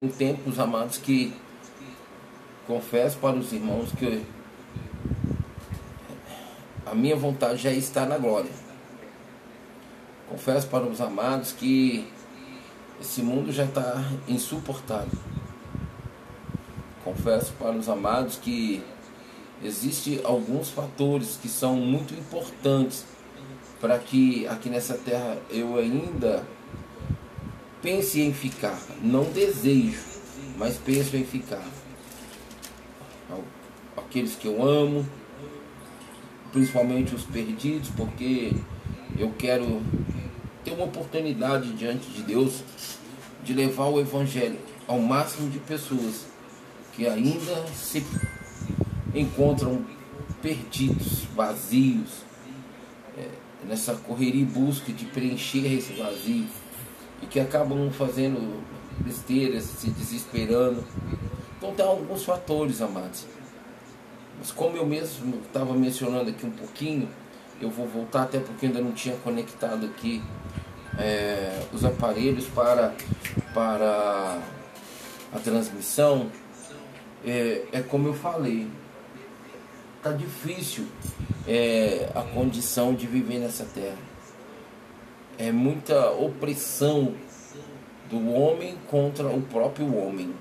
em tempos, amados, que confesso para os irmãos que a minha vontade já está na glória. Confesso para os amados que esse mundo já está insuportável. Confesso para os amados que existem alguns fatores que são muito importantes para que aqui nessa terra eu ainda pense em ficar. Não desejo, mas penso em ficar. Aqueles que eu amo, principalmente os perdidos, porque eu quero ter uma oportunidade diante de Deus de levar o Evangelho ao máximo de pessoas que ainda se encontram perdidos, vazios, é, nessa correria e busca de preencher esse vazio e que acabam fazendo besteiras, se desesperando. Então tem alguns fatores, amados. Mas como eu mesmo estava mencionando aqui um pouquinho, eu vou voltar até porque ainda não tinha conectado aqui é, os aparelhos para, para a transmissão. É, é como eu falei, tá difícil é, a condição de viver nessa terra é muita opressão do homem contra o próprio homem,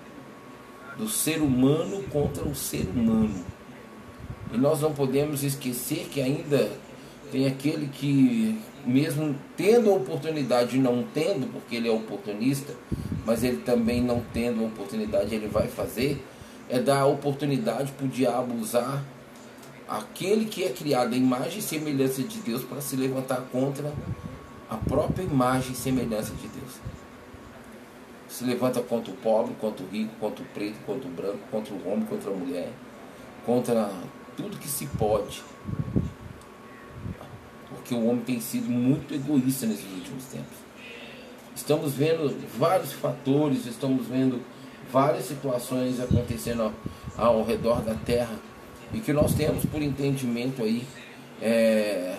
do ser humano contra o ser humano. E nós não podemos esquecer que ainda tem aquele que, mesmo tendo a oportunidade não tendo, porque ele é oportunista, mas ele também não tendo a oportunidade, ele vai fazer, é dar oportunidade para o diabo usar aquele que é criado à imagem e semelhança de Deus para se levantar contra a própria imagem e semelhança de Deus. Se levanta contra o pobre, contra o rico, contra o preto, contra o branco, contra o homem, contra a mulher, contra tudo que se pode. Porque o homem tem sido muito egoísta nesses últimos tempos. Estamos vendo vários fatores, estamos vendo várias situações acontecendo ao, ao redor da terra e que nós temos por entendimento aí é,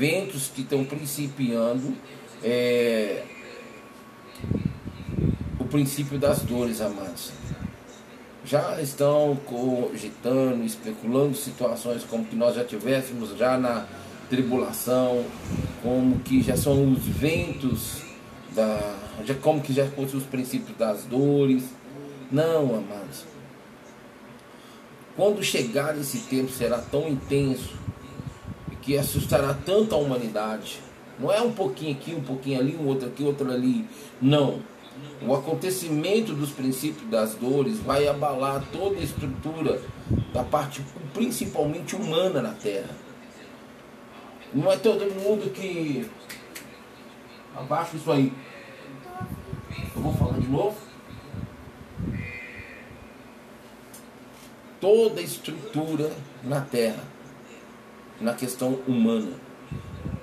ventos que estão principiando é, o princípio das dores, amados. Já estão cogitando, especulando situações como que nós já tivéssemos já na tribulação, como que já são os ventos da, já como que já fossem os princípios das dores. Não, amados. Quando chegar esse tempo será tão intenso que assustará tanto a humanidade. Não é um pouquinho aqui, um pouquinho ali, um outro aqui, outro ali. Não. O acontecimento dos princípios das dores vai abalar toda a estrutura da parte principalmente humana na Terra. Não é todo mundo que. Abaixa isso aí. Eu vou falar de novo. Toda a estrutura na Terra na questão humana.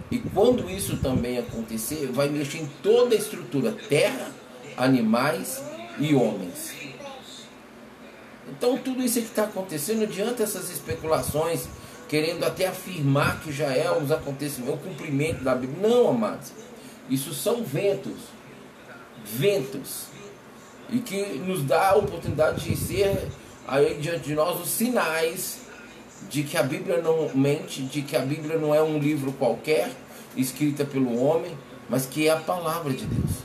E quando isso também acontecer, vai mexer em toda a estrutura: terra, animais e homens. Então, tudo isso que está acontecendo diante dessas especulações, querendo até afirmar que já é os acontecimentos, o cumprimento da Bíblia. Não, amados. Isso são ventos. Ventos. E que nos dá a oportunidade de ser aí diante de nós os sinais de que a Bíblia não mente, de que a Bíblia não é um livro qualquer, escrita pelo homem, mas que é a palavra de Deus.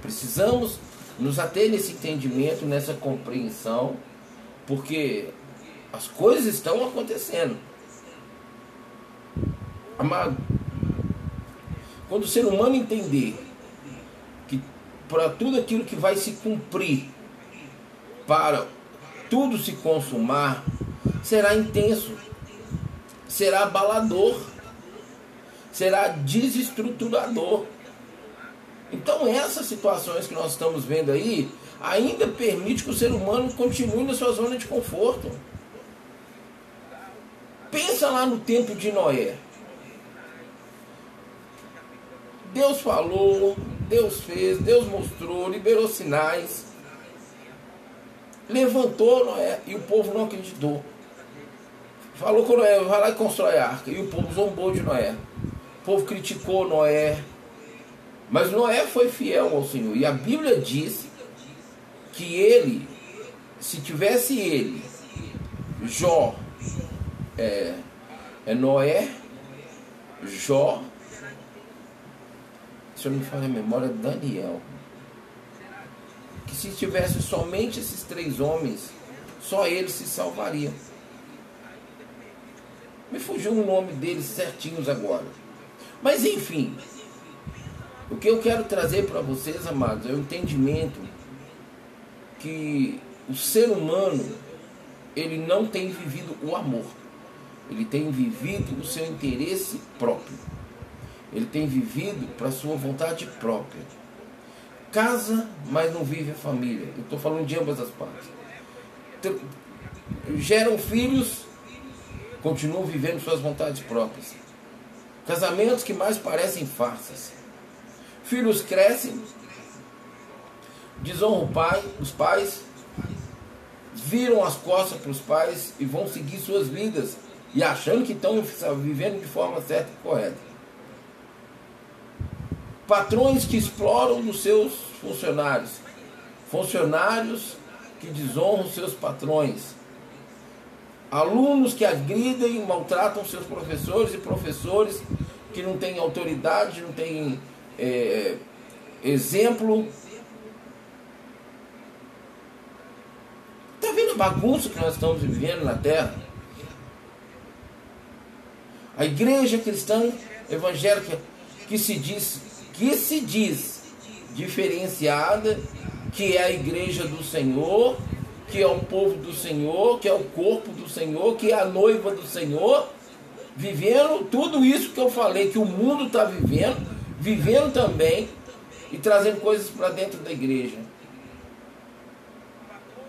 Precisamos nos ater nesse entendimento, nessa compreensão, porque as coisas estão acontecendo. Amado, quando o ser humano entender que para tudo aquilo que vai se cumprir, para tudo se consumar, será intenso, será abalador, será desestruturador. Então essas situações que nós estamos vendo aí ainda permite que o ser humano continue na sua zona de conforto. Pensa lá no tempo de Noé. Deus falou, Deus fez, Deus mostrou, liberou sinais. Levantou Noé e o povo não acreditou. Falou com Noé, vai lá e constrói a arca. E o povo zombou de Noé. O povo criticou Noé. Mas Noé foi fiel ao Senhor. E a Bíblia diz que ele, se tivesse ele, Jó, é, é Noé, Jó, se eu não me falha a memória, Daniel. Que se tivesse somente esses três homens, só eles se salvariam. Me fugiu o nome deles certinhos agora. Mas enfim, o que eu quero trazer para vocês, amados, é o entendimento que o ser humano ele não tem vivido o amor. Ele tem vivido o seu interesse próprio. Ele tem vivido para sua vontade própria. Casa, mas não vive a família. Eu estou falando de ambas as partes. Geram filhos, continuam vivendo suas vontades próprias. Casamentos que mais parecem farsas. Filhos crescem, desonram o pai, os pais, viram as costas para os pais e vão seguir suas vidas e achando que estão vivendo de forma certa e correta. Patrões que exploram os seus funcionários, funcionários que desonram seus patrões, alunos que agridem e maltratam seus professores e professores que não têm autoridade, não têm é, exemplo. Bagunça que nós estamos vivendo na terra. A igreja cristã evangélica que se diz, que se diz diferenciada, que é a igreja do Senhor, que é o povo do Senhor, que é o corpo do Senhor, que é a noiva do Senhor, vivendo tudo isso que eu falei que o mundo está vivendo, vivendo também e trazendo coisas para dentro da igreja.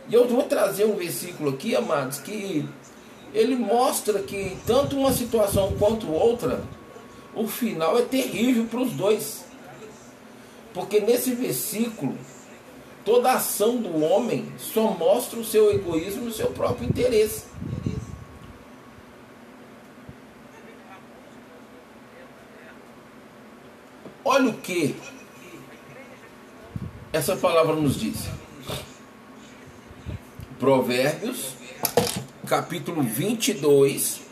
E eu vou trazer um versículo aqui, amados, que ele mostra que tanto uma situação quanto outra, o final é terrível para os dois. Porque nesse versículo, toda ação do homem só mostra o seu egoísmo e o seu próprio interesse. Olha o que essa palavra nos diz. Provérbios, capítulo 22.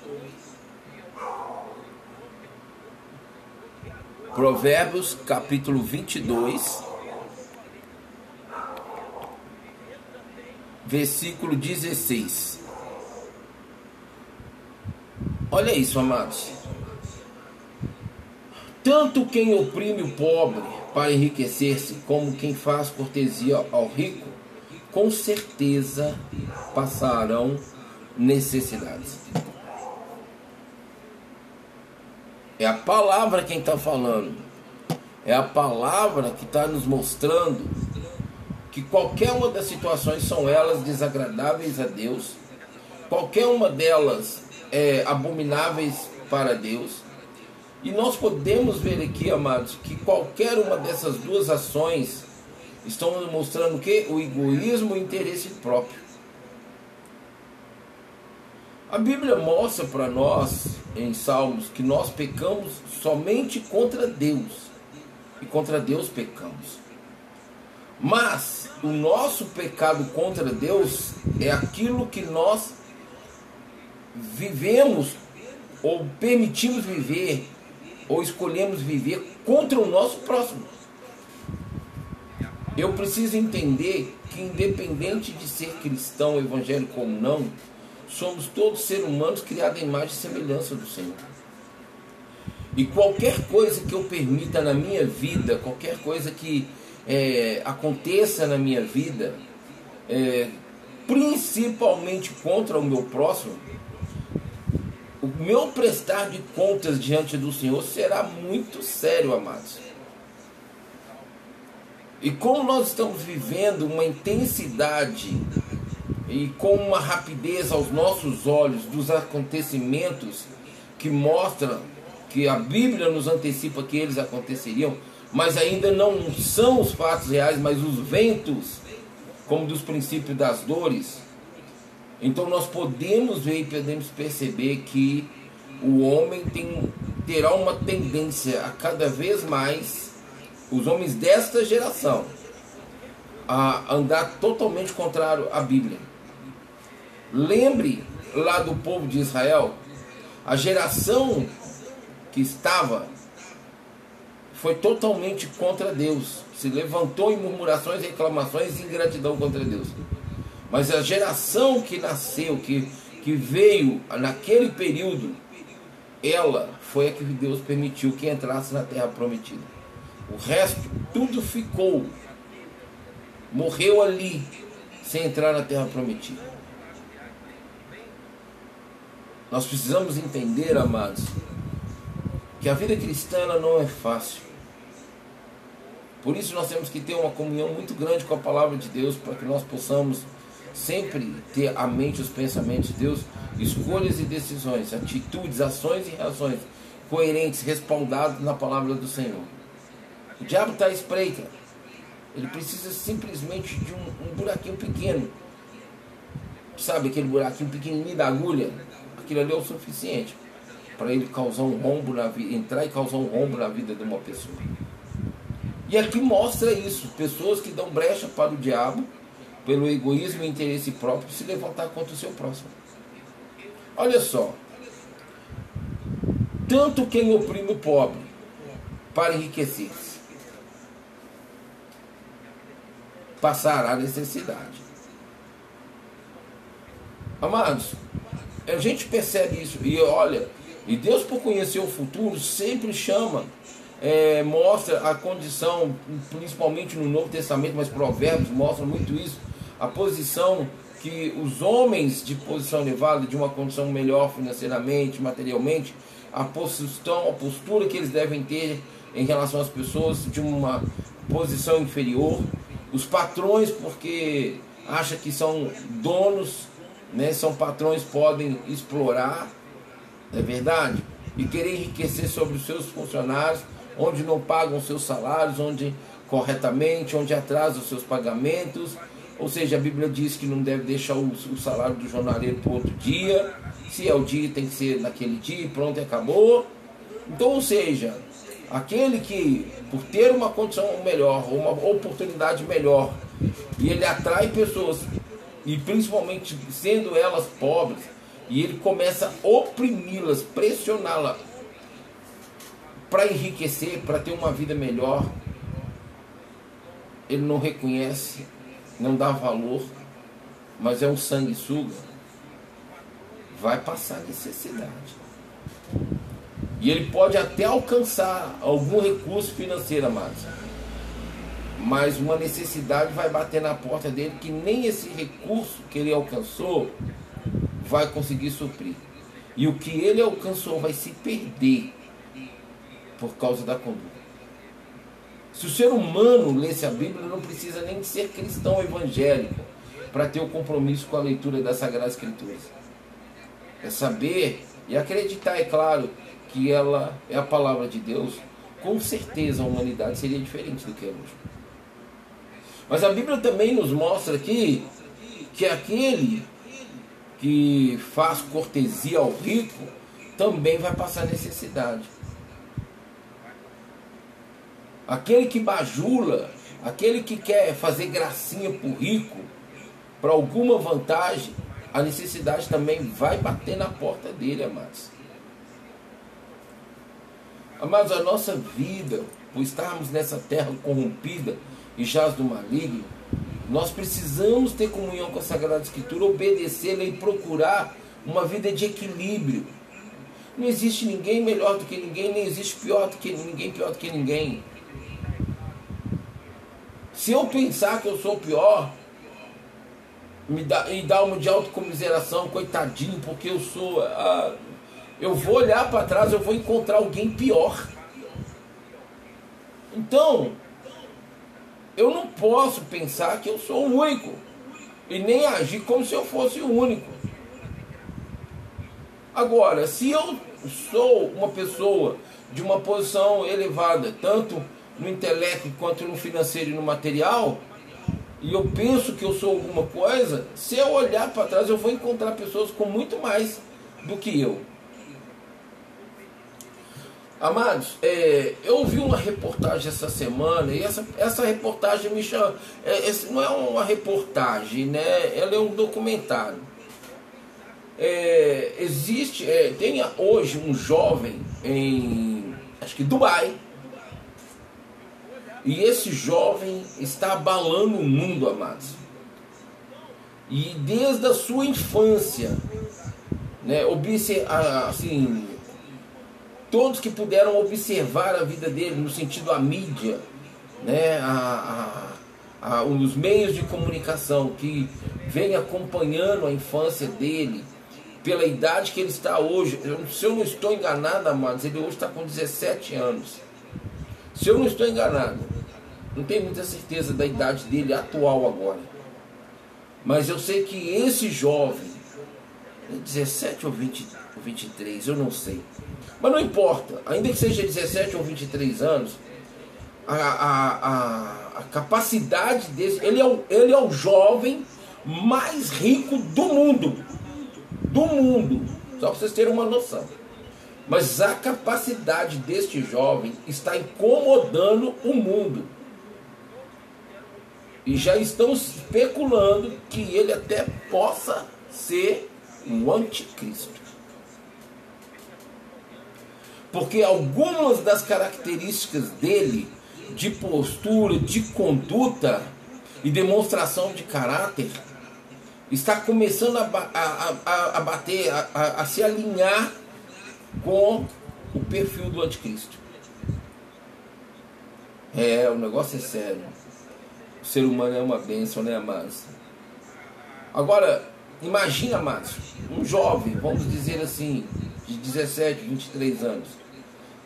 Provérbios, capítulo 22. Versículo 16. Olha isso, amados. Tanto quem oprime o pobre para enriquecer-se, como quem faz cortesia ao rico, com certeza passarão necessidades. É a palavra quem está falando. É a palavra que está nos mostrando que qualquer uma das situações são elas desagradáveis a Deus, qualquer uma delas é abomináveis para Deus. E nós podemos ver aqui, amados, que qualquer uma dessas duas ações estão mostrando o que? O egoísmo e o interesse próprio. A Bíblia mostra para nós em Salmos que nós pecamos somente contra Deus. E contra Deus pecamos. Mas o nosso pecado contra Deus é aquilo que nós vivemos ou permitimos viver ou escolhemos viver contra o nosso próximo. Eu preciso entender que, independente de ser cristão, evangélico ou não, somos todos seres humanos criados em imagem e semelhança do Senhor. E qualquer coisa que eu permita na minha vida, qualquer coisa que é, aconteça na minha vida, é, principalmente contra o meu próximo, o meu prestar de contas diante do Senhor será muito sério, amados. E como nós estamos vivendo uma intensidade e com uma rapidez aos nossos olhos dos acontecimentos que mostram que a Bíblia nos antecipa que eles aconteceriam, mas ainda não são os fatos reais, mas os ventos, como dos princípios das dores. Então nós podemos ver e podemos perceber que o homem tem, terá uma tendência a cada vez mais os homens desta geração a andar totalmente contrário à Bíblia. Lembre lá do povo de Israel, a geração que estava foi totalmente contra Deus, se levantou em murmurações, reclamações e ingratidão contra Deus. Mas a geração que nasceu, que, que veio naquele período, ela foi a que Deus permitiu que entrasse na terra prometida. O resto, tudo ficou, morreu ali, sem entrar na terra prometida. Nós precisamos entender, amados, que a vida cristã não é fácil. Por isso nós temos que ter uma comunhão muito grande com a palavra de Deus para que nós possamos sempre ter a mente os pensamentos de Deus, escolhas e decisões, atitudes, ações e reações coerentes, respaldados na palavra do Senhor. O diabo está à espreita. Ele precisa simplesmente de um, um buraquinho pequeno. Sabe aquele buraquinho pequenininho da agulha? Aquilo ali é o suficiente para ele causar um rombo na vida, entrar e causar um rombo na vida de uma pessoa. E aqui mostra isso, pessoas que dão brecha para o diabo pelo egoísmo e interesse próprio, se levantar contra o seu próximo. Olha só. Tanto quem oprime o pobre para enriquecer-se passará necessidade. Amados, a gente percebe isso. E olha, e Deus por conhecer o futuro sempre chama, é, mostra a condição, principalmente no Novo Testamento, mas Provérbios mostra muito isso, a posição que os homens de posição elevada, de uma condição melhor financeiramente, materialmente, a posição, a postura que eles devem ter em relação às pessoas de uma posição inferior, os patrões porque acha que são donos, né, são patrões podem explorar, é verdade? E querer enriquecer sobre os seus funcionários, onde não pagam seus salários, onde corretamente, onde atrasam os seus pagamentos, ou seja, a Bíblia diz que não deve deixar o, salário do jornaleiro para outro dia. Se é o dia, tem que ser naquele dia pronto, acabou. Então, ou seja, aquele que, por ter uma condição melhor, uma oportunidade melhor, e ele atrai pessoas, e principalmente sendo elas pobres, e ele começa a oprimi-las, pressioná-las para enriquecer, para ter uma vida melhor, ele não reconhece não dá valor, mas é um sanguessuga, vai passar necessidade. E ele pode até alcançar algum recurso financeiro, amados. Mas uma necessidade vai bater na porta dele que nem esse recurso que ele alcançou vai conseguir suprir. E o que ele alcançou vai se perder por causa da conduta. Se o ser humano lesse a Bíblia, não precisa nem ser cristão evangélico para ter o compromisso com a leitura das Sagradas Escrituras. É saber e acreditar, é claro, que ela é a palavra de Deus. Com certeza a humanidade seria diferente do que é hoje. Mas a Bíblia também nos mostra aqui que aquele que faz cortesia ao rico também vai passar necessidade. Aquele que bajula, aquele que quer fazer gracinha para o rico, para alguma vantagem, a necessidade também vai bater na porta dele, amados. Amados, a nossa vida, por estarmos nessa terra corrompida e jaz do maligno, nós precisamos ter comunhão com a Sagrada Escritura, obedecê-la e procurar uma vida de equilíbrio. Não existe ninguém melhor do que ninguém, nem existe pior do que ninguém, pior do que ninguém. Se eu pensar que eu sou pior, me dá, e dar uma de autocomiseração, coitadinho, porque eu sou. Ah, eu vou olhar para trás, eu vou encontrar alguém pior. Então, eu não posso pensar que eu sou o único e nem agir como se eu fosse o único. Agora, se eu sou uma pessoa de uma posição elevada, tanto no intelecto quanto no financeiro e no material, e eu penso que eu sou alguma coisa, se eu olhar para trás eu vou encontrar pessoas com muito mais do que eu. Amados, é, eu ouvi uma reportagem essa semana e essa, essa reportagem me chama. É, esse não é uma reportagem, né? Ela é um documentário. É, existe, é, tem hoje um jovem em, acho que Dubai, e esse jovem está abalando o mundo, amados. E desde a sua infância, né, assim, todos que puderam observar a vida dele no sentido a mídia, né, a, a, a, os meios de comunicação que vem acompanhando a infância dele, pela idade que ele está hoje, se eu não estou enganado, amados, ele hoje está com 17 anos. Se eu não estou enganado, não tenho muita certeza da idade dele atual agora. Mas eu sei que esse jovem, 17 ou 20, 23, eu não sei. Mas não importa, ainda que seja 17 ou 23 anos, a, a, a, a capacidade desse. Ele é, o, ele é o jovem mais rico do mundo. Do mundo. Só para vocês terem uma noção. Mas a capacidade deste jovem está incomodando o mundo. E já estão especulando que ele até possa ser o anticristo. Porque algumas das características dele, de postura, de conduta e demonstração de caráter, está começando a, a, a, a bater, a, a se alinhar com o perfil do anticristo. É, o negócio é sério. O ser humano é uma bênção, né, amados? Agora, imagina, amados, um jovem, vamos dizer assim, de 17, 23 anos,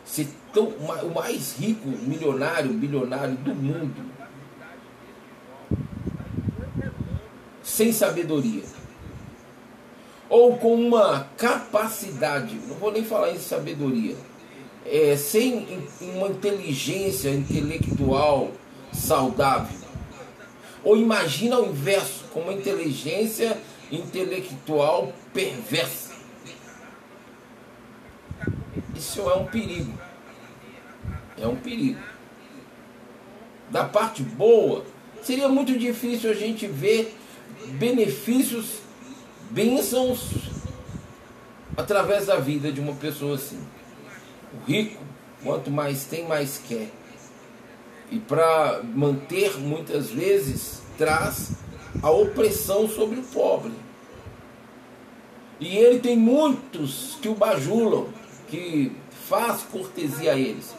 ser tão, o mais rico milionário, bilionário do mundo, sem sabedoria, ou com uma capacidade, não vou nem falar em sabedoria, é, sem uma inteligência intelectual saudável. Ou imagina o inverso, com uma inteligência intelectual perversa. Isso é um perigo. É um perigo. Da parte boa, seria muito difícil a gente ver benefícios, bênçãos através da vida de uma pessoa assim. O rico, quanto mais tem, mais quer. E para manter, muitas vezes, traz a opressão sobre o pobre. E ele tem muitos que o bajulam, que faz cortesia a eles.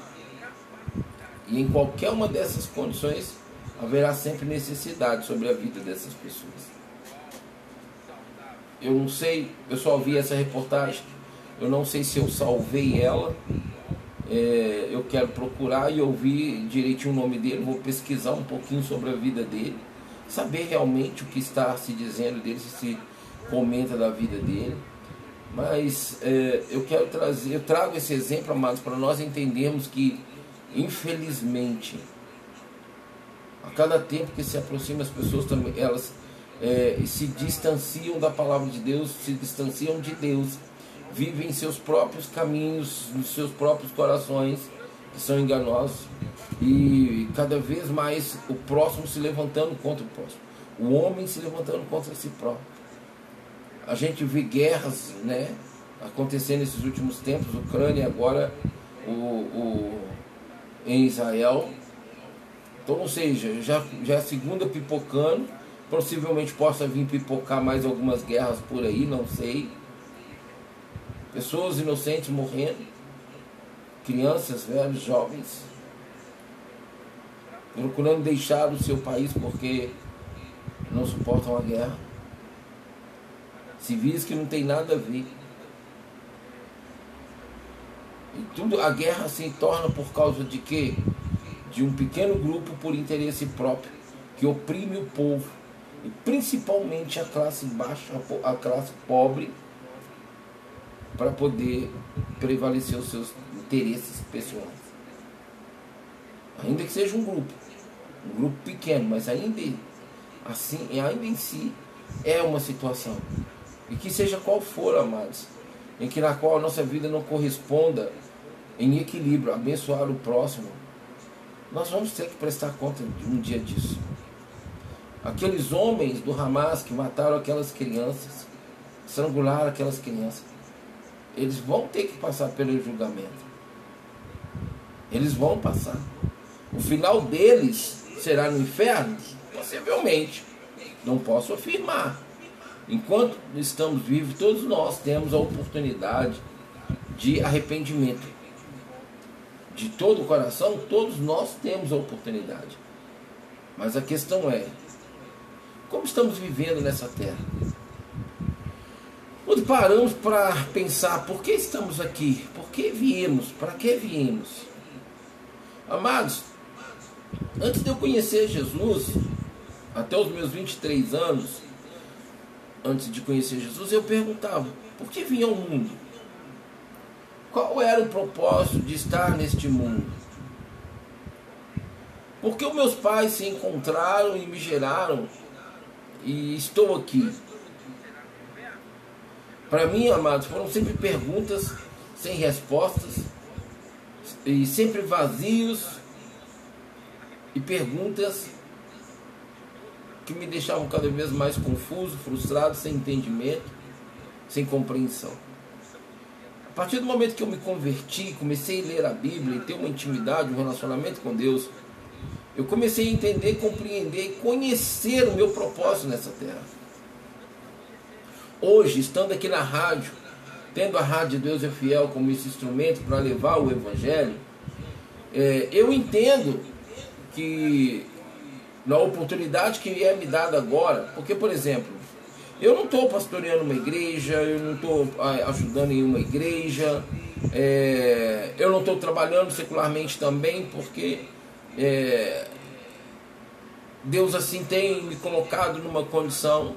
E em qualquer uma dessas condições haverá sempre necessidade sobre a vida dessas pessoas. Eu não sei, eu só vi essa reportagem, eu não sei se eu salvei ela. É, eu quero procurar e ouvir direitinho o nome dele, vou pesquisar um pouquinho sobre a vida dele, saber realmente o que está se dizendo dele, se se comenta da vida dele. Mas é, eu quero trazer, eu trago esse exemplo, amados, para nós entendermos que, infelizmente, a cada tempo que se aproxima as pessoas também, elas é, se distanciam da palavra de Deus, se distanciam de Deus, vivem seus próprios caminhos, nos seus próprios corações, que são enganosos, e cada vez mais o próximo se levantando contra o próximo, o homem se levantando contra si próprio. A gente vê guerras né, acontecendo nesses últimos tempos, Ucrânia agora o, o, em Israel. Então, ou seja, já, já é a segunda pipocando, possivelmente possa vir pipocar mais algumas guerras por aí, não sei. Pessoas inocentes morrendo, crianças, velhos, jovens, procurando deixar o seu país porque não suportam a guerra civis que não tem nada a ver. E tudo, a guerra se torna por causa de quê? De um pequeno grupo por interesse próprio, que oprime o povo, e principalmente a classe baixa, a classe pobre, para poder prevalecer os seus interesses pessoais. Ainda que seja um grupo, um grupo pequeno, mas ainda assim, ainda em si é uma situação. E que seja qual for, amados, em que na qual a nossa vida não corresponda em equilíbrio, abençoar o próximo, nós vamos ter que prestar conta de um dia disso. Aqueles homens do Hamas que mataram aquelas crianças, estrangularam aquelas crianças, eles vão ter que passar pelo julgamento. Eles vão passar. O final deles será no inferno? Possivelmente. Não posso afirmar. Enquanto estamos vivos, todos nós temos a oportunidade de arrependimento. De todo o coração, todos nós temos a oportunidade. Mas a questão é: como estamos vivendo nessa terra? Quando paramos para pensar por que estamos aqui, por que viemos, para que viemos? Amados, antes de eu conhecer Jesus, até os meus 23 anos, antes de conhecer Jesus, eu perguntava: por que vinha ao mundo? Qual era o propósito de estar neste mundo? Porque os meus pais se encontraram e me geraram e estou aqui? Para mim, amados, foram sempre perguntas sem respostas e sempre vazios e perguntas que me deixavam cada vez mais confuso, frustrado, sem entendimento, sem compreensão. A partir do momento que eu me converti, comecei a ler a Bíblia e ter uma intimidade, um relacionamento com Deus, eu comecei a entender, compreender e conhecer o meu propósito nessa terra. Hoje, estando aqui na rádio, tendo a Rádio Deus é Fiel como esse instrumento para levar o Evangelho, é, eu entendo que na oportunidade que é me dada agora, porque, por exemplo, eu não estou pastoreando uma igreja, eu não estou ajudando em uma igreja, é, eu não estou trabalhando secularmente também, porque é, Deus assim tem me colocado numa condição.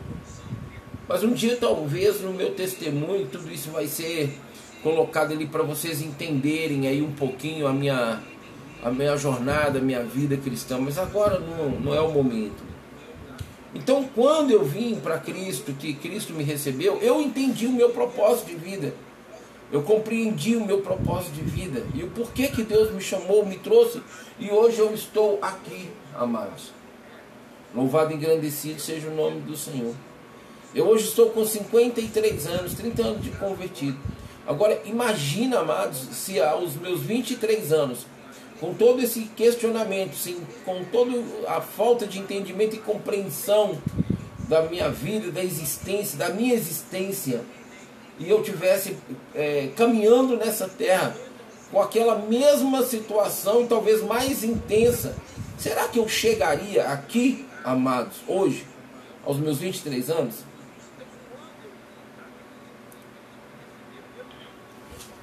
Mas um dia, talvez, no meu testemunho, tudo isso vai ser colocado ali para vocês entenderem aí um pouquinho a minha, a minha jornada, a minha vida cristã. Mas agora não, não é o momento. Então, quando eu vim para Cristo, que Cristo me recebeu, eu entendi o meu propósito de vida. Eu compreendi o meu propósito de vida e o porquê que Deus me chamou, me trouxe e hoje eu estou aqui, amados. Louvado e engrandecido seja o nome do Senhor. Eu hoje estou com 53 anos, 30 anos de convertido. Agora, imagina, amados, se aos meus 23 anos, com todo esse questionamento, sim, com toda a falta de entendimento e compreensão da minha vida, da existência, da minha existência, e eu tivesse é, caminhando nessa terra com aquela mesma situação e talvez mais intensa, será que eu chegaria aqui, amados, hoje, aos meus 23 anos?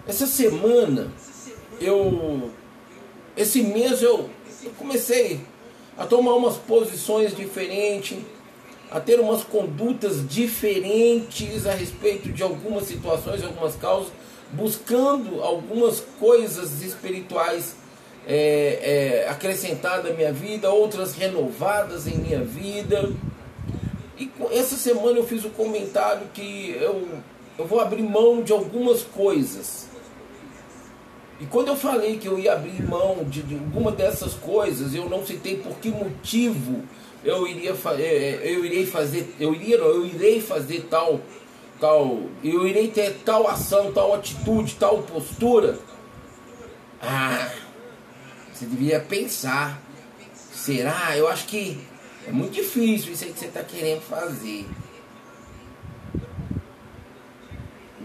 Essa semana, eu. Esse mês eu, eu comecei a tomar umas posições diferentes, a ter umas condutas diferentes a respeito de algumas situações, algumas causas, buscando algumas coisas espirituais é, é, acrescentadas à minha vida, outras renovadas em minha vida. E essa semana eu fiz o um comentário que eu, eu vou abrir mão de algumas coisas e quando eu falei que eu ia abrir mão de, de alguma dessas coisas, eu não citei por que motivo eu iria é, é, eu irei fazer, eu iria não, eu irei fazer tal tal, eu irei ter tal ação, tal atitude, tal postura. Ah, você devia pensar. Será? Eu acho que é muito difícil isso aí que você está querendo fazer.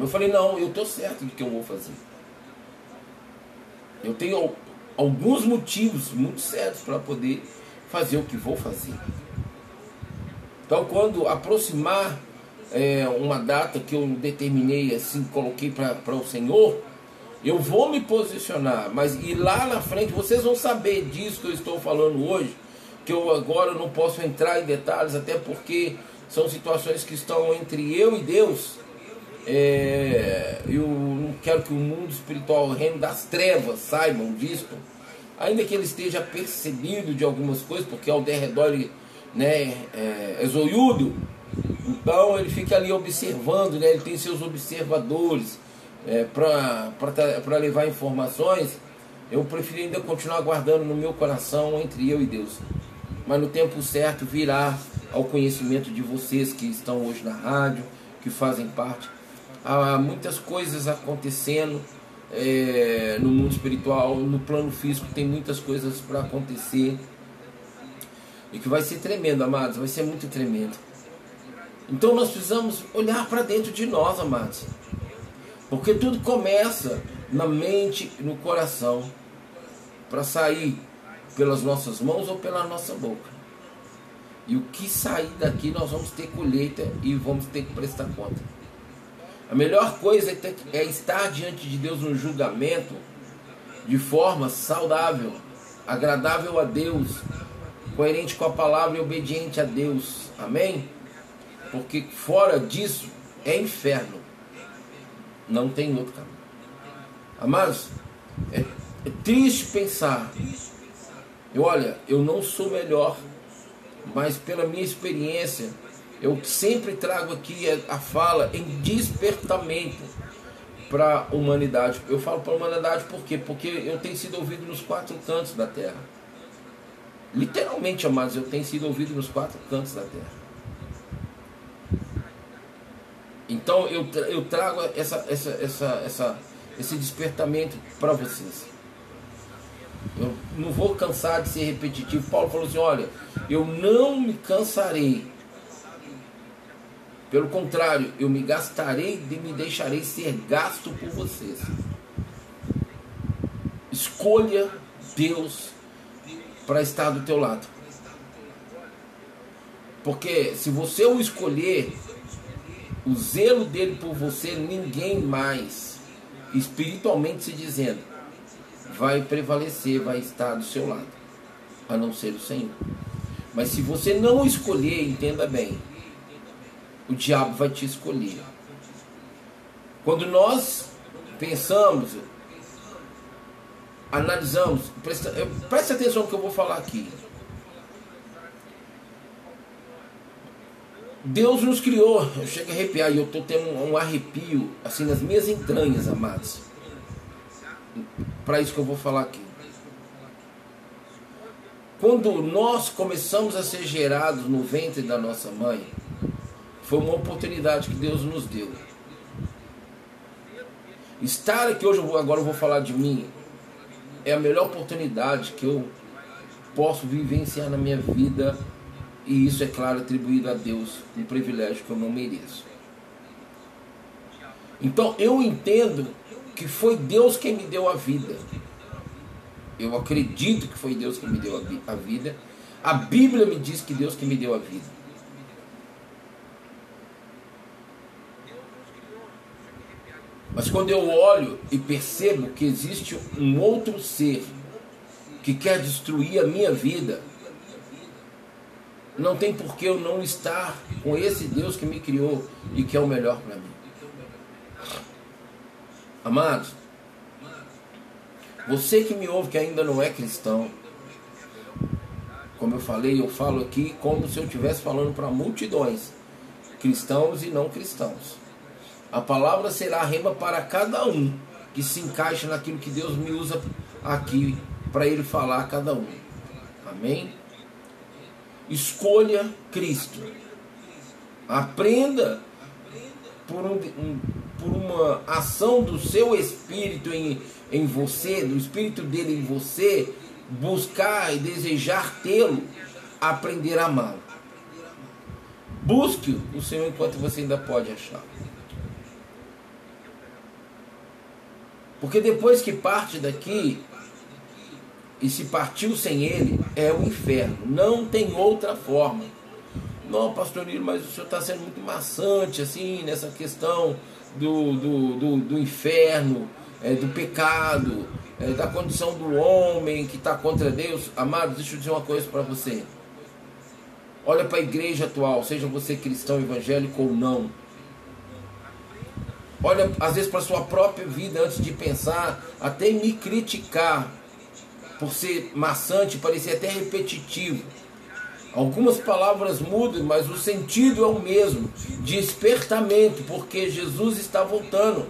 Eu falei, não, eu estou certo do que eu vou fazer. Eu tenho alguns motivos muito sérios para poder fazer o que vou fazer. Então, quando aproximar é, uma data que eu determinei, assim, coloquei para o Senhor, eu vou me posicionar, mas e lá na frente vocês vão saber disso que eu estou falando hoje, que eu agora não posso entrar em detalhes, até porque são situações que estão entre eu e Deus, é, eu não quero que o mundo espiritual, o reino das trevas, saibam disso. Ainda que ele esteja percebido de algumas coisas, porque ao derredor ele né, é, é zoiudo, então ele fica ali observando, né, ele tem seus observadores. é, para levar informações, eu preferi ainda continuar guardando no meu coração entre eu e Deus. Mas no tempo certo virá ao conhecimento de vocês que estão hoje na rádio, que fazem parte. Há muitas coisas acontecendo é, no mundo espiritual, no plano físico tem muitas coisas para acontecer. E que vai ser tremendo, amados, vai ser muito tremendo. Então nós precisamos olhar para dentro de nós, amados. Porque tudo começa na mente no coração para sair pelas nossas mãos ou pela nossa boca. E o que sair daqui nós vamos ter colheita e vamos ter que prestar conta. A melhor coisa é, é estar diante de Deus no julgamento de forma saudável, agradável a Deus, coerente com a palavra e obediente a Deus. Amém? Porque fora disso é inferno. Não tem outro caminho. Amados, é, é triste pensar. Eu, olha, eu não sou melhor, mas pela minha experiência, eu sempre trago aqui a fala em despertamento para a humanidade. Eu falo para a humanidade por quê? Porque eu tenho sido ouvido nos quatro cantos da terra. Literalmente, amados, eu tenho sido ouvido nos quatro cantos da terra. Então eu, eu trago essa, essa, essa, essa, esse despertamento para vocês. Eu não vou cansar de ser repetitivo. Paulo falou assim: olha, eu não me cansarei. Pelo contrário, eu me gastarei e me deixarei ser gasto por vocês. Escolha Deus para estar do teu lado. Porque se você o escolher, o zelo dele por você, ninguém mais, espiritualmente se dizendo, vai prevalecer, vai estar do seu lado, a não ser o Senhor. Mas se você não escolher, entenda bem, o diabo vai te escolher. Quando nós pensamos, analisamos, presta, preste atenção no que eu vou falar aqui. Deus nos criou, eu chego a arrepiar e eu estou tendo um arrepio assim nas minhas entranhas, amados. Para isso que eu vou falar aqui. Quando nós começamos a ser gerados no ventre da nossa mãe, foi uma oportunidade que Deus nos deu. Estar aqui hoje, agora eu vou falar de mim, é a melhor oportunidade que eu posso vivenciar na minha vida e isso é claro atribuído a Deus, um privilégio que eu não mereço. Então eu entendo que foi Deus quem me deu a vida. Eu acredito que foi Deus quem me deu a vida. A Bíblia me diz que Deus que me deu a vida. Mas quando eu olho e percebo que existe um outro ser que quer destruir a minha vida, não tem por que eu não estar com esse Deus que me criou e que é o melhor para mim. Amados, você que me ouve que ainda não é cristão, como eu falei, eu falo aqui como se eu estivesse falando para multidões, cristãos e não cristãos. A palavra será rema para cada um que se encaixa naquilo que Deus me usa aqui para ele falar a cada um. Amém? Escolha Cristo. Aprenda por, um, um, por uma ação do seu espírito em, em você, do espírito dele em você, buscar e desejar tê-lo, aprender a amá-lo. Busque o Senhor enquanto você ainda pode achar. Porque depois que parte daqui, e se partiu sem ele, é o inferno. Não tem outra forma. Não, pastor Nilo, mas o senhor está sendo muito maçante assim nessa questão do, do, do, do inferno, é, do pecado, é, da condição do homem que está contra Deus. Amados, deixa eu dizer uma coisa para você. Olha para a igreja atual, seja você cristão, evangélico ou não. Olha, às vezes, para sua própria vida antes de pensar, até me criticar por ser maçante, parecer até repetitivo. Algumas palavras mudam, mas o sentido é o mesmo. Despertamento, porque Jesus está voltando.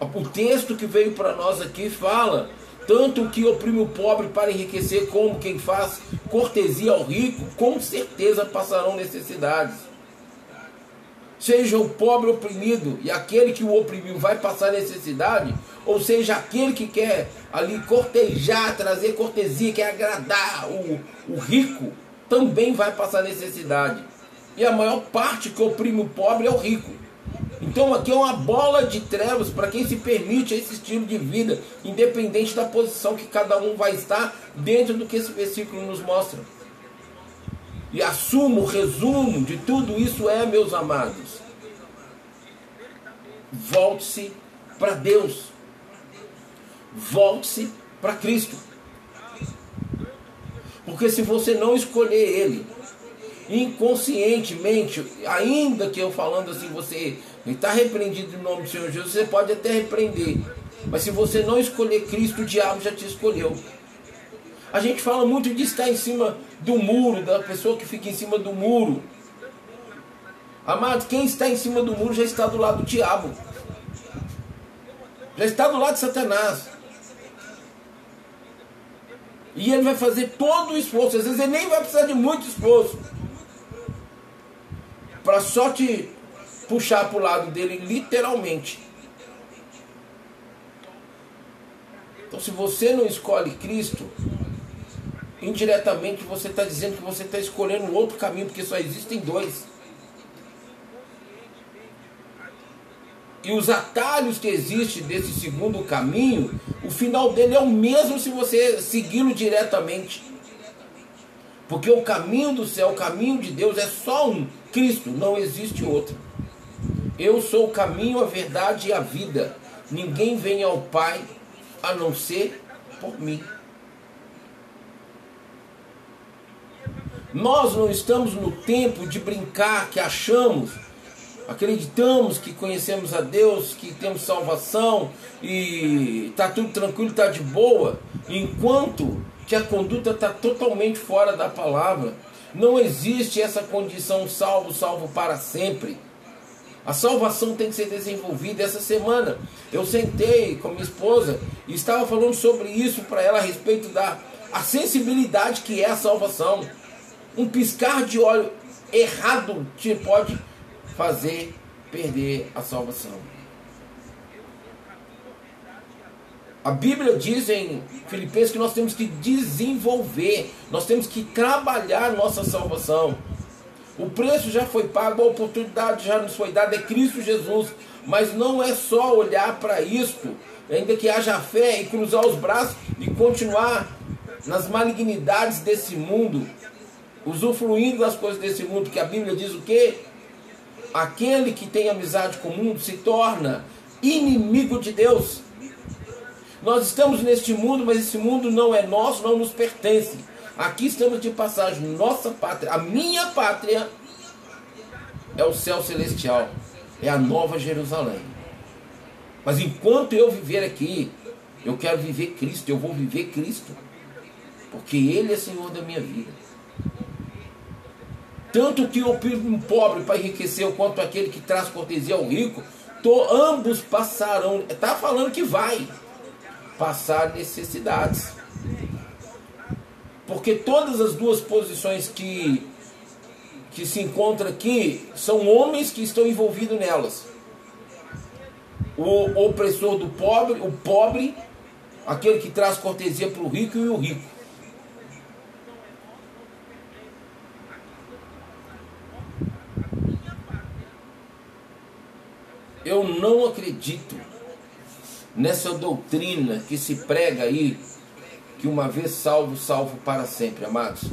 O texto que veio para nós aqui fala tanto que oprime o pobre para enriquecer, como quem faz cortesia ao rico, com certeza passarão necessidades. Seja o pobre oprimido e aquele que o oprimiu vai passar necessidade, ou seja, aquele que quer ali cortejar, trazer cortesia, quer agradar o, o rico, também vai passar necessidade. E a maior parte que oprime o pobre é o rico. Então aqui é uma bola de trevas para quem se permite esse estilo de vida, independente da posição que cada um vai estar dentro do que esse versículo nos mostra. E assumo, o resumo de tudo isso é, meus amados, volte-se para Deus. Volte-se para Cristo. Porque se você não escolher Ele, inconscientemente, ainda que eu falando assim, você está repreendido em nome do Senhor Jesus, você pode até repreender. Mas se você não escolher Cristo, o diabo já te escolheu. A gente fala muito de estar em cima do muro, da pessoa que fica em cima do muro. Amado, quem está em cima do muro já está do lado do diabo. Já está do lado de Satanás. E ele vai fazer todo o esforço. Às vezes ele nem vai precisar de muito esforço. Para só te puxar para o lado dele, literalmente. Então, se você não escolhe Cristo, indiretamente você está dizendo que você está escolhendo outro caminho, porque só existem dois. E os atalhos que existem desse segundo caminho, o final dele é o mesmo se você segui-lo diretamente. Porque o caminho do céu, o caminho de Deus é só um: Cristo, não existe outro. Eu sou o caminho, a verdade e a vida. Ninguém vem ao Pai a não ser por mim. Nós não estamos no tempo de brincar que achamos, acreditamos que conhecemos a Deus, que temos salvação e está tudo tranquilo, está de boa, enquanto que a conduta está totalmente fora da palavra. Não existe essa condição salvo, salvo para sempre. A salvação tem que ser desenvolvida essa semana. Eu sentei com minha esposa e estava falando sobre isso para ela a respeito da a sensibilidade que é a salvação. Um piscar de olho errado te pode fazer perder a salvação. A Bíblia diz em Filipenses que nós temos que desenvolver, nós temos que trabalhar nossa salvação. O preço já foi pago, a oportunidade já nos foi dada, é Cristo Jesus. Mas não é só olhar para isto, ainda que haja fé e cruzar os braços e continuar nas malignidades desse mundo, usufruindo das coisas desse mundo, que a Bíblia diz o quê? Aquele que tem amizade com o mundo se torna inimigo de Deus. Nós estamos neste mundo, mas esse mundo não é nosso, não nos pertence. Aqui estamos de passagem, nossa pátria, a minha pátria é o céu celestial, é a nova Jerusalém. Mas enquanto eu viver aqui, eu quero viver Cristo, eu vou viver Cristo, porque Ele é Senhor da minha vida. Tanto que o pobre para enriquecer, quanto aquele que traz cortesia ao rico, to, ambos passarão. Está falando que vai passar necessidades. Porque todas as duas posições que, que se encontram aqui são homens que estão envolvidos nelas. O opressor do pobre, o pobre, aquele que traz cortesia para o rico e o rico. Eu não acredito nessa doutrina que se prega aí que uma vez salvo, salvo para sempre, amados.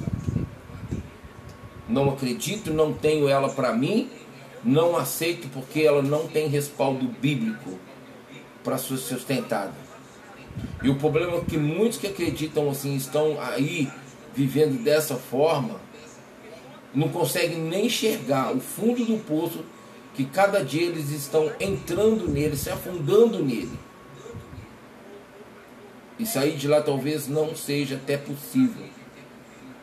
Não acredito, não tenho ela para mim, não aceito porque ela não tem respaldo bíblico para ser sustentada. E o problema é que muitos que acreditam assim estão aí vivendo dessa forma, não conseguem nem enxergar o fundo do poço que cada dia eles estão entrando nele, se afundando nele. E sair de lá talvez não seja até possível,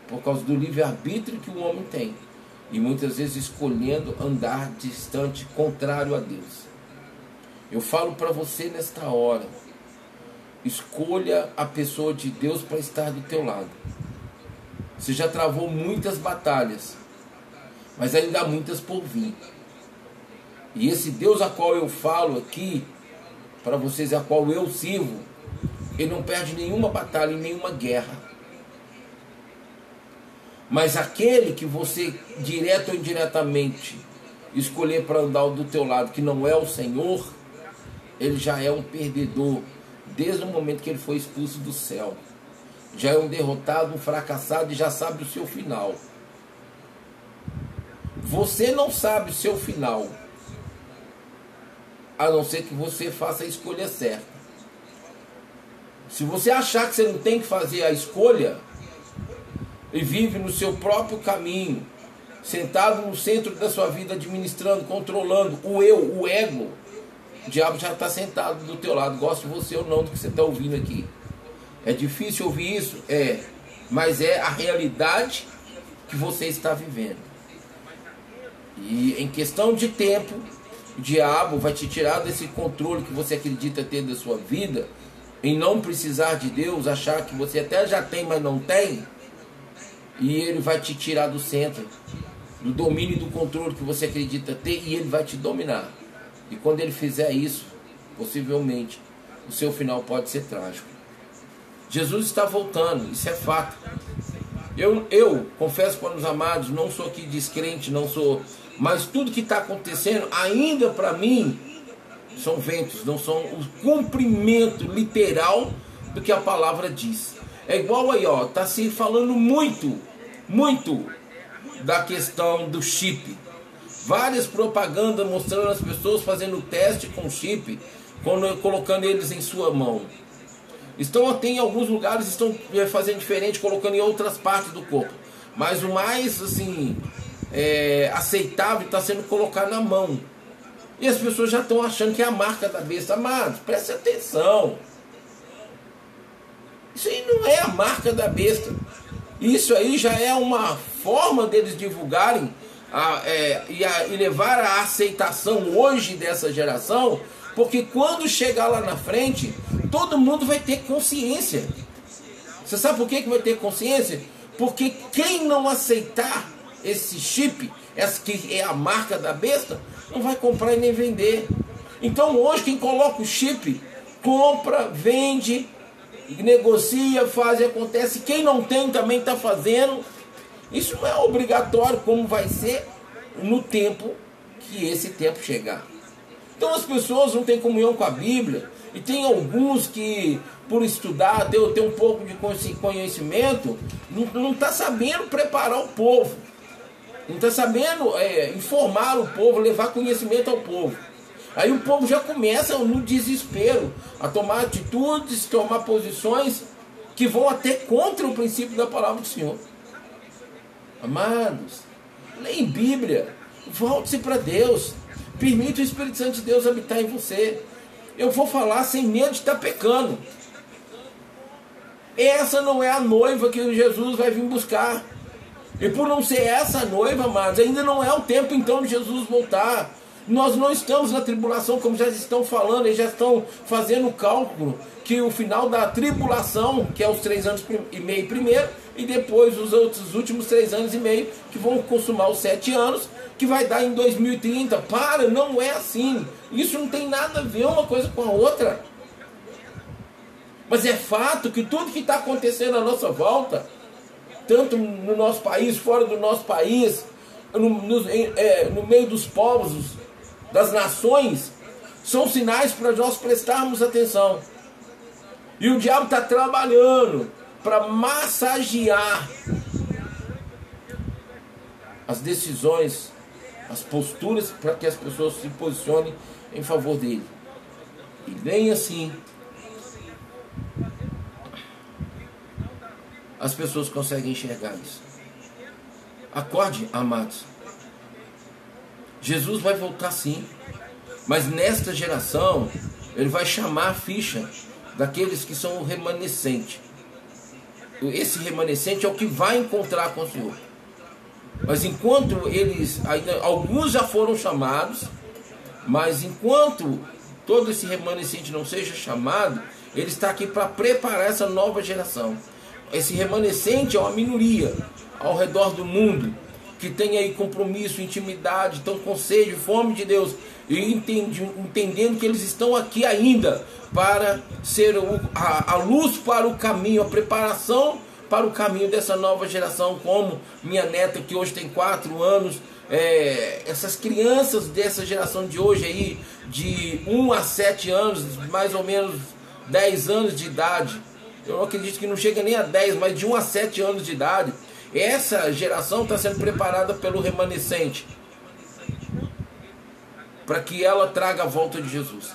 por causa do livre-arbítrio que o homem tem. E muitas vezes escolhendo andar distante, contrário a Deus. Eu falo para você nesta hora. Escolha a pessoa de Deus para estar do teu lado. Você já travou muitas batalhas, mas ainda há muitas por vir. E esse Deus a qual eu falo aqui, para vocês, a qual eu sirvo, ele não perde nenhuma batalha e nenhuma guerra. Mas aquele que você, direto ou indiretamente, escolher para andar do teu lado, que não é o Senhor, ele já é um perdedor desde o momento que ele foi expulso do céu. Já é um derrotado, um fracassado e já sabe o seu final. Você não sabe o seu final, a não ser que você faça a escolha certa. Se você achar que você não tem que fazer a escolha e vive no seu próprio caminho, sentado no centro da sua vida, administrando, controlando o eu, o ego, o diabo já está sentado do teu lado, gosta de você ou não do que você está ouvindo aqui. É difícil ouvir isso? É, mas é a realidade que você está vivendo. E em questão de tempo, o diabo vai te tirar desse controle que você acredita ter da sua vida, em não precisar de Deus, achar que você até já tem, mas não tem, e ele vai te tirar do centro, do domínio e do controle que você acredita ter, e ele vai te dominar. E quando ele fizer isso, possivelmente, o seu final pode ser trágico. Jesus está voltando, isso é fato. Eu, eu confesso para os amados, não sou aqui descrente, não sou. Mas tudo que está acontecendo, ainda para mim, são ventos, não são o cumprimento literal do que a palavra diz. É igual aí, ó, tá se falando muito, muito da questão do chip. Várias propagandas mostrando as pessoas fazendo teste com chip, colocando eles em sua mão. Estão até em alguns lugares estão é, fazendo diferente, colocando em outras partes do corpo. Mas o mais assim é, aceitável está sendo colocar na mão. E as pessoas já estão achando que é a marca da besta. Amados, preste atenção. Isso aí não é a marca da besta. Isso aí já é uma forma deles divulgarem a, é, e, a, e levar a aceitação hoje dessa geração, porque quando chegar lá na frente, todo mundo vai ter consciência. Você sabe por que, que vai ter consciência? Porque quem não aceitar esse chip, essa que é a marca da besta, não vai comprar e nem vender. Então hoje quem coloca o chip, compra, vende, negocia, faz e acontece. Quem não tem também está fazendo. Isso não é obrigatório, como vai ser no tempo que esse tempo chegar. Então as pessoas não têm comunhão com a Bíblia, e tem alguns que, por estudar, ter, ter um pouco de conhecimento, não está sabendo preparar o povo, não está sabendo é, informar o povo, levar conhecimento ao povo. Aí o povo já começa no desespero a tomar atitudes, tomar posições que vão até contra o princípio da palavra do Senhor. Amados, leia Bíblia, volte-se para Deus, permita o Espírito Santo de Deus habitar em você. Eu vou falar sem medo de estar pecando. Essa não é a noiva que Jesus vai vir buscar. E por não ser essa noiva, amados, ainda não é o tempo então de Jesus voltar. Nós não estamos na tribulação, como já estão falando, eles já estão fazendo o cálculo que o final da tribulação, que é os três anos e meio primeiro, e depois os outros últimos três anos e meio, que vão consumar os sete anos, que vai dar em 2030. Para, não é assim. Isso não tem nada a ver uma coisa com a outra. Mas é fato que tudo que está acontecendo à nossa volta, tanto no nosso país, fora do nosso país, no, no, é, no meio dos povos, das nações, são sinais para nós prestarmos atenção. E o diabo está trabalhando para massagear as decisões, as posturas para que as pessoas se posicionem em favor dele. E nem assim as pessoas conseguem enxergar isso. Acorde, amados. Jesus vai voltar sim. Mas nesta geração, ele vai chamar a ficha daqueles que são o remanescente. Esse remanescente é o que vai encontrar com o Senhor. Mas enquanto eles, alguns já foram chamados, mas enquanto todo esse remanescente não seja chamado, ele está aqui para preparar essa nova geração. Esse remanescente é uma minoria ao redor do mundo que tem aí compromisso, intimidade, estão com sede, fome de Deus e entendendo que eles estão aqui ainda para ser a, a luz para o caminho, a preparação para o caminho dessa nova geração, como minha neta que hoje tem quatro anos, é, essas crianças dessa geração de hoje aí, de 1 a 7 anos, mais ou menos 10 anos de idade, eu acredito que não chega nem a 10, mas de 1 a 7 anos de idade, essa geração está sendo preparada pelo remanescente para que ela traga a volta de Jesus.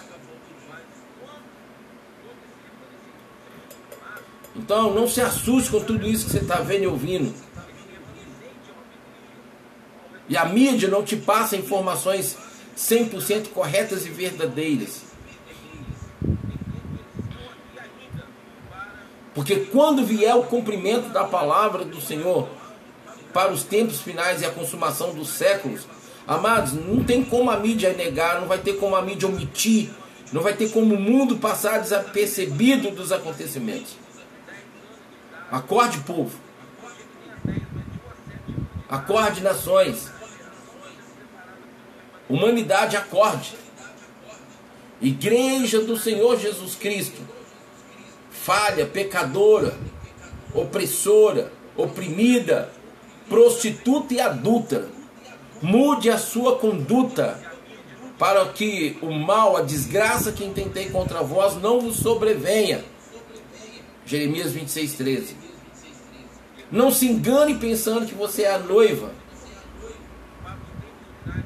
Então não se assuste com tudo isso que você está vendo e ouvindo. E a mídia não te passa informações 100% corretas e verdadeiras. Porque quando vier o cumprimento da palavra do Senhor para os tempos finais e a consumação dos séculos, amados, não tem como a mídia negar, não vai ter como a mídia omitir, não vai ter como o mundo passar desapercebido dos acontecimentos. Acorde, povo. Acorde, nações. Humanidade, acorde. Igreja do Senhor Jesus Cristo. Falha, pecadora, opressora, oprimida, prostituta e adulta. Mude a sua conduta para que o mal, a desgraça que intentei contra vós não vos sobrevenha. Jeremias 26, 13. Não se engane pensando que você é a noiva.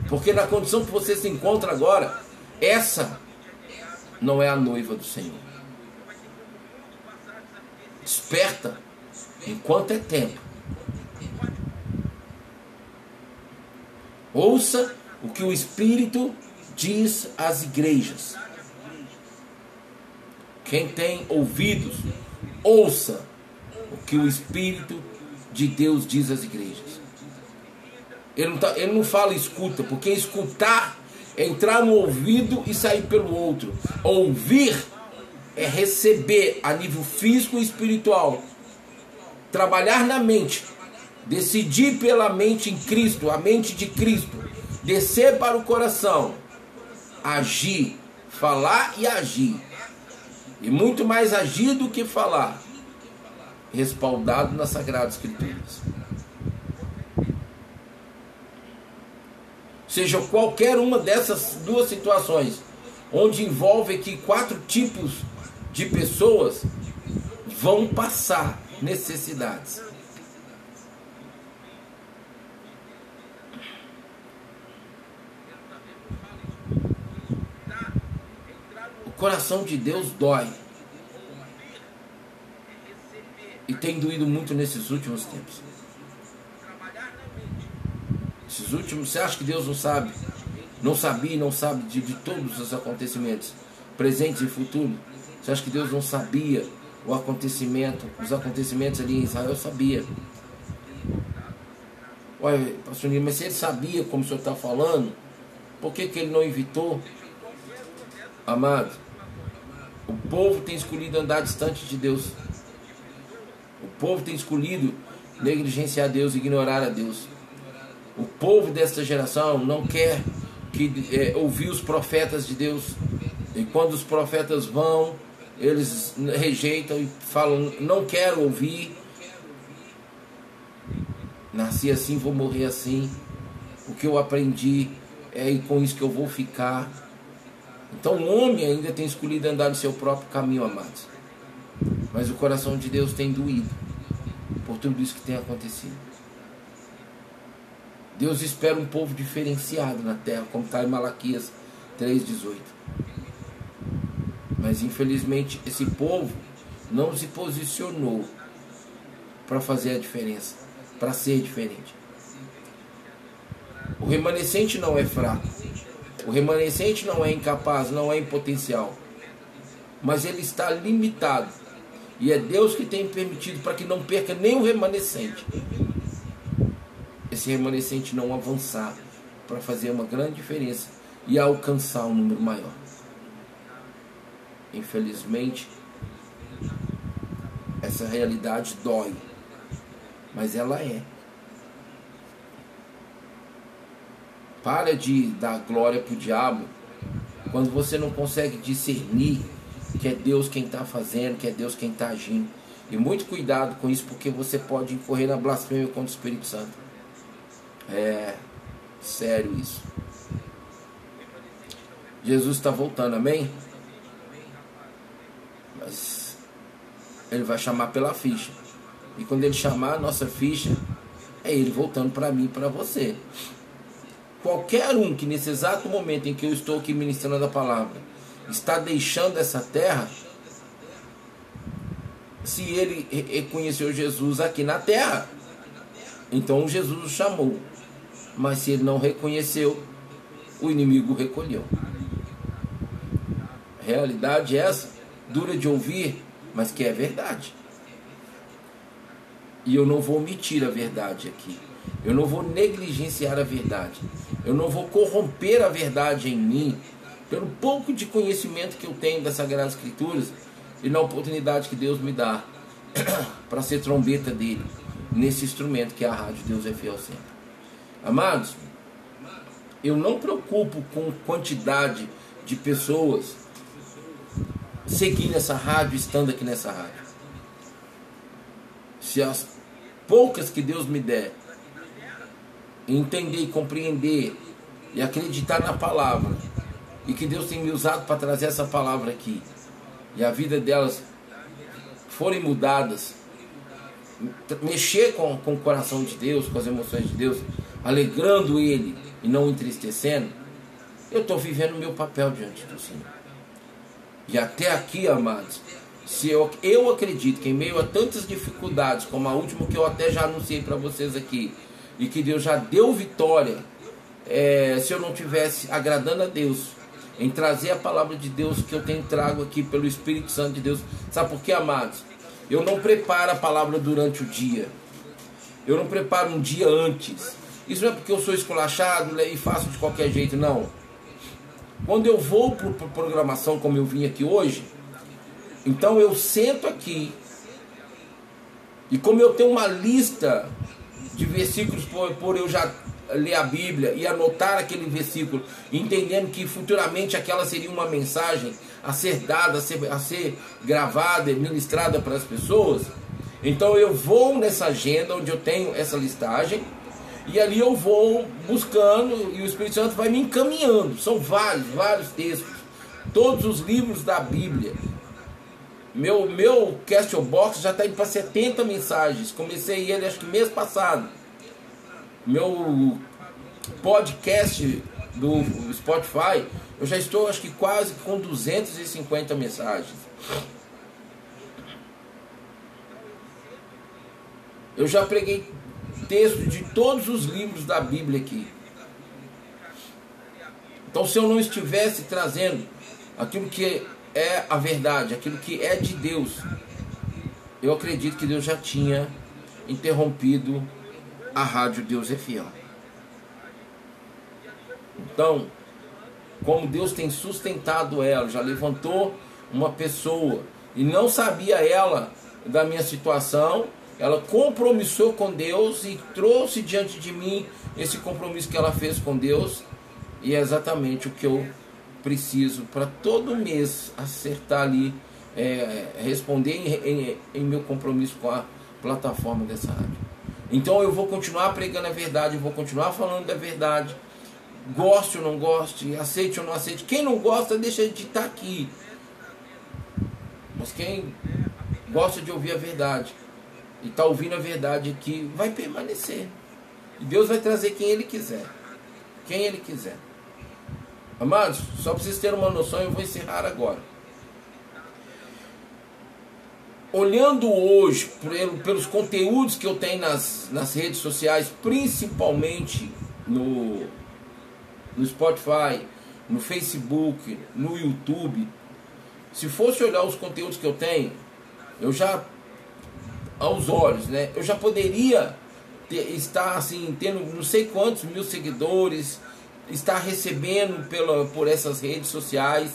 Porque na condição que você se encontra agora, essa não é a noiva do Senhor. Desperta enquanto é tempo. Ouça o que o Espírito diz às igrejas. Quem tem ouvidos, ouça o que o Espírito de Deus diz às igrejas. Ele não, tá, ele não fala escuta, porque escutar é entrar no ouvido e sair pelo outro. Ouvir é receber a nível físico e espiritual. Trabalhar na mente. Decidir pela mente em Cristo, a mente de Cristo. Descer para o coração. Agir. Falar e agir e muito mais agir do que falar, respaldado nas Sagradas Escrituras. Seja qualquer uma dessas duas situações, onde envolve que quatro tipos pessoas vão passar necessidades. coração de Deus dói. E tem doído muito nesses últimos tempos. Esses últimos, você acha que Deus não sabe? Não sabia e não sabe de, de todos os acontecimentos, presentes e futuros? Você acha que Deus não sabia o acontecimento, os acontecimentos ali em Israel? Sabia. Olha, pastor Nilo, mas se ele sabia como o senhor está falando, por que, que ele não evitou? Amado, o povo tem escolhido andar distante de Deus. O povo tem escolhido negligenciar Deus, ignorar a Deus. O povo desta geração não quer que é, ouvir os profetas de Deus. E quando os profetas vão, eles rejeitam e falam: Não quero ouvir. Nasci assim, vou morrer assim. O que eu aprendi é e com isso que eu vou ficar. Então o homem ainda tem escolhido andar no seu próprio caminho, amados. Mas o coração de Deus tem doído por tudo isso que tem acontecido. Deus espera um povo diferenciado na terra, como está em Malaquias 3,18. Mas infelizmente esse povo não se posicionou para fazer a diferença, para ser diferente. O remanescente não é fraco. O remanescente não é incapaz, não é impotencial, mas ele está limitado. E é Deus que tem permitido para que não perca o remanescente. Esse remanescente não avançar para fazer uma grande diferença e alcançar um número maior. Infelizmente, essa realidade dói, mas ela é. Para de dar glória para o diabo quando você não consegue discernir que é Deus quem está fazendo, que é Deus quem está agindo. E muito cuidado com isso, porque você pode incorrer na blasfêmia contra o Espírito Santo. É sério isso. Jesus está voltando, amém? Ele vai chamar pela ficha. E quando ele chamar a nossa ficha, é ele voltando para mim e para você. Qualquer um que nesse exato momento em que eu estou aqui ministrando a palavra está deixando essa terra, se ele reconheceu Jesus aqui na terra, então Jesus o chamou. Mas se ele não reconheceu, o inimigo recolheu. Realidade é essa, dura de ouvir, mas que é verdade. E eu não vou omitir a verdade aqui. Eu não vou negligenciar a verdade. Eu não vou corromper a verdade em mim pelo pouco de conhecimento que eu tenho das Sagradas Escrituras e na oportunidade que Deus me dá para ser trombeta dele nesse instrumento que é a rádio Deus é fiel sempre. Amados, eu não preocupo com quantidade de pessoas seguindo essa rádio, estando aqui nessa rádio. Se as poucas que Deus me der entender e compreender e acreditar na palavra e que Deus tem me usado para trazer essa palavra aqui e a vida delas forem mudadas, mexer com, com o coração de Deus, com as emoções de Deus, alegrando Ele e não entristecendo, eu estou vivendo o meu papel diante do Senhor. E até aqui, amados, se eu, eu acredito que em meio a tantas dificuldades, como a última que eu até já anunciei para vocês aqui, e que Deus já deu vitória, é, se eu não tivesse agradando a Deus, em trazer a palavra de Deus que eu tenho trago aqui pelo Espírito Santo de Deus. Sabe por quê, amados? Eu não preparo a palavra durante o dia. Eu não preparo um dia antes. Isso não é porque eu sou esculachado e faço de qualquer jeito, não. Quando eu vou para programação, como eu vim aqui hoje, então eu sento aqui e como eu tenho uma lista de versículos por, por eu já ler a Bíblia e anotar aquele versículo, entendendo que futuramente aquela seria uma mensagem a ser dada, a ser, a ser gravada, ministrada para as pessoas. Então eu vou nessa agenda onde eu tenho essa listagem e ali eu vou buscando e o Espírito Santo vai me encaminhando. São vários, vários textos, todos os livros da Bíblia. Meu, meu Question Box já está indo para 70 mensagens. Comecei ele acho que mês passado meu podcast do Spotify, eu já estou acho que quase com 250 mensagens. Eu já preguei texto de todos os livros da Bíblia aqui. Então, se eu não estivesse trazendo aquilo que é a verdade, aquilo que é de Deus, eu acredito que Deus já tinha interrompido a rádio Deus é Fiel. Então, como Deus tem sustentado ela, já levantou uma pessoa e não sabia ela da minha situação, ela compromissou com Deus e trouxe diante de mim esse compromisso que ela fez com Deus, e é exatamente o que eu preciso para todo mês acertar ali, é, responder em, em, em meu compromisso com a plataforma dessa rádio. Então eu vou continuar pregando a verdade, eu vou continuar falando da verdade. Goste ou não goste, aceite ou não aceite. Quem não gosta, deixa de estar aqui. Mas quem gosta de ouvir a verdade e está ouvindo a verdade aqui, vai permanecer. E Deus vai trazer quem Ele quiser. Quem Ele quiser. Amados, só para vocês terem uma noção, eu vou encerrar agora olhando hoje pelos conteúdos que eu tenho nas, nas redes sociais, principalmente no, no Spotify, no Facebook, no YouTube, se fosse olhar os conteúdos que eu tenho, eu já aos olhos, né? Eu já poderia ter, estar assim tendo não sei quantos mil seguidores, estar recebendo pela, por essas redes sociais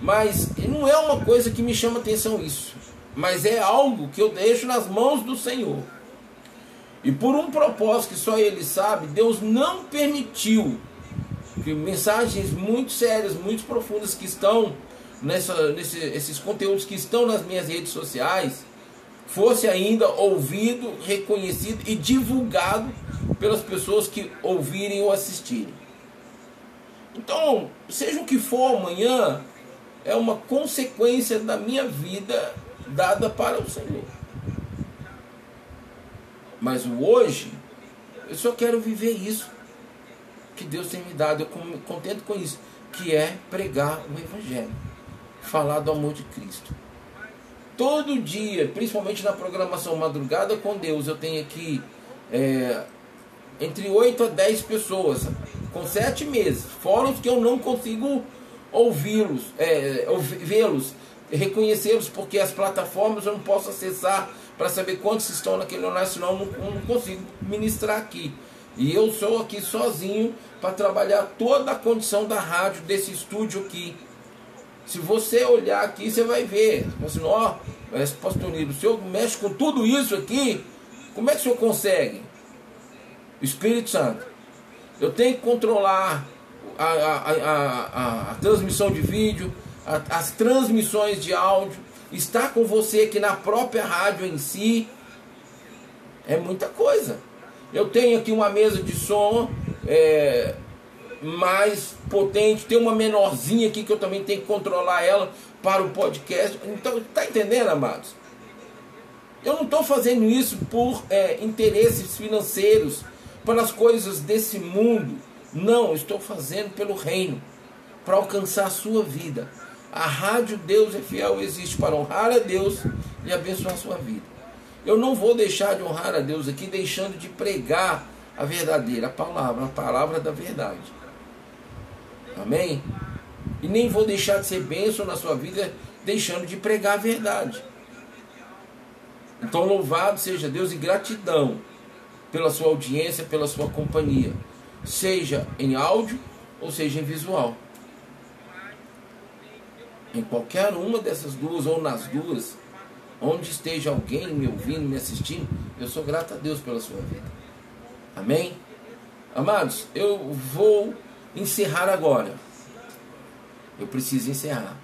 Mas não é uma coisa que me chama atenção isso. Mas é algo que eu deixo nas mãos do Senhor. E por um propósito que só Ele sabe, Deus não permitiu que mensagens muito sérias, muito profundas que estão nessa, esses conteúdos que estão nas minhas redes sociais fosse ainda ouvido, reconhecido e divulgado pelas pessoas que ouvirem ou assistirem. Então, seja o que for amanhã, é uma consequência da minha vida dada para o Senhor. Mas o hoje, eu só quero viver isso que Deus tem me dado, eu me contento com isso, que é pregar o Evangelho, falar do amor de Cristo. Todo dia, principalmente na programação Madrugada com Deus, eu tenho aqui é, entre 8 a 10 pessoas, com 7 meses, fora os que eu não consigo ouvi-los, é, vê-los, reconhecê-los, porque as plataformas eu não posso acessar para saber quantos estão naquele horário, senão eu não, não consigo ministrar aqui. E eu sou aqui sozinho para trabalhar toda a condição da rádio, desse estúdio aqui. Se você olhar aqui, você vai ver. Assim, ó, pastor Nilo, o senhor mexe com tudo isso aqui, como é que o senhor consegue? Espírito Santo. Eu tenho que controlar a, a, a, a transmissão de vídeo, as transmissões de áudio, estar com você aqui na própria rádio em si. É muita coisa. Eu tenho aqui uma mesa de som é, mais potente, tem uma menorzinha aqui que eu também tenho que controlar ela para o podcast. Então, tá entendendo, amados? Eu não estou fazendo isso por é, interesses financeiros, pelas coisas desse mundo. Não, estou fazendo pelo reino, para alcançar a sua vida. A rádio Deus é Fiel existe para honrar a Deus e abençoar a sua vida. Eu não vou deixar de honrar a Deus aqui, deixando de pregar a verdadeira palavra, a palavra da verdade. Amém? E nem vou deixar de ser bênção na sua vida, deixando de pregar a verdade. Então, louvado seja Deus e gratidão pela sua audiência, pela sua companhia, seja em áudio ou seja em visual. Em qualquer uma dessas duas ou nas duas, onde esteja alguém me ouvindo, me assistindo, eu sou grato a Deus pela sua vida. Amém? Amados, eu vou encerrar agora. Eu preciso encerrar.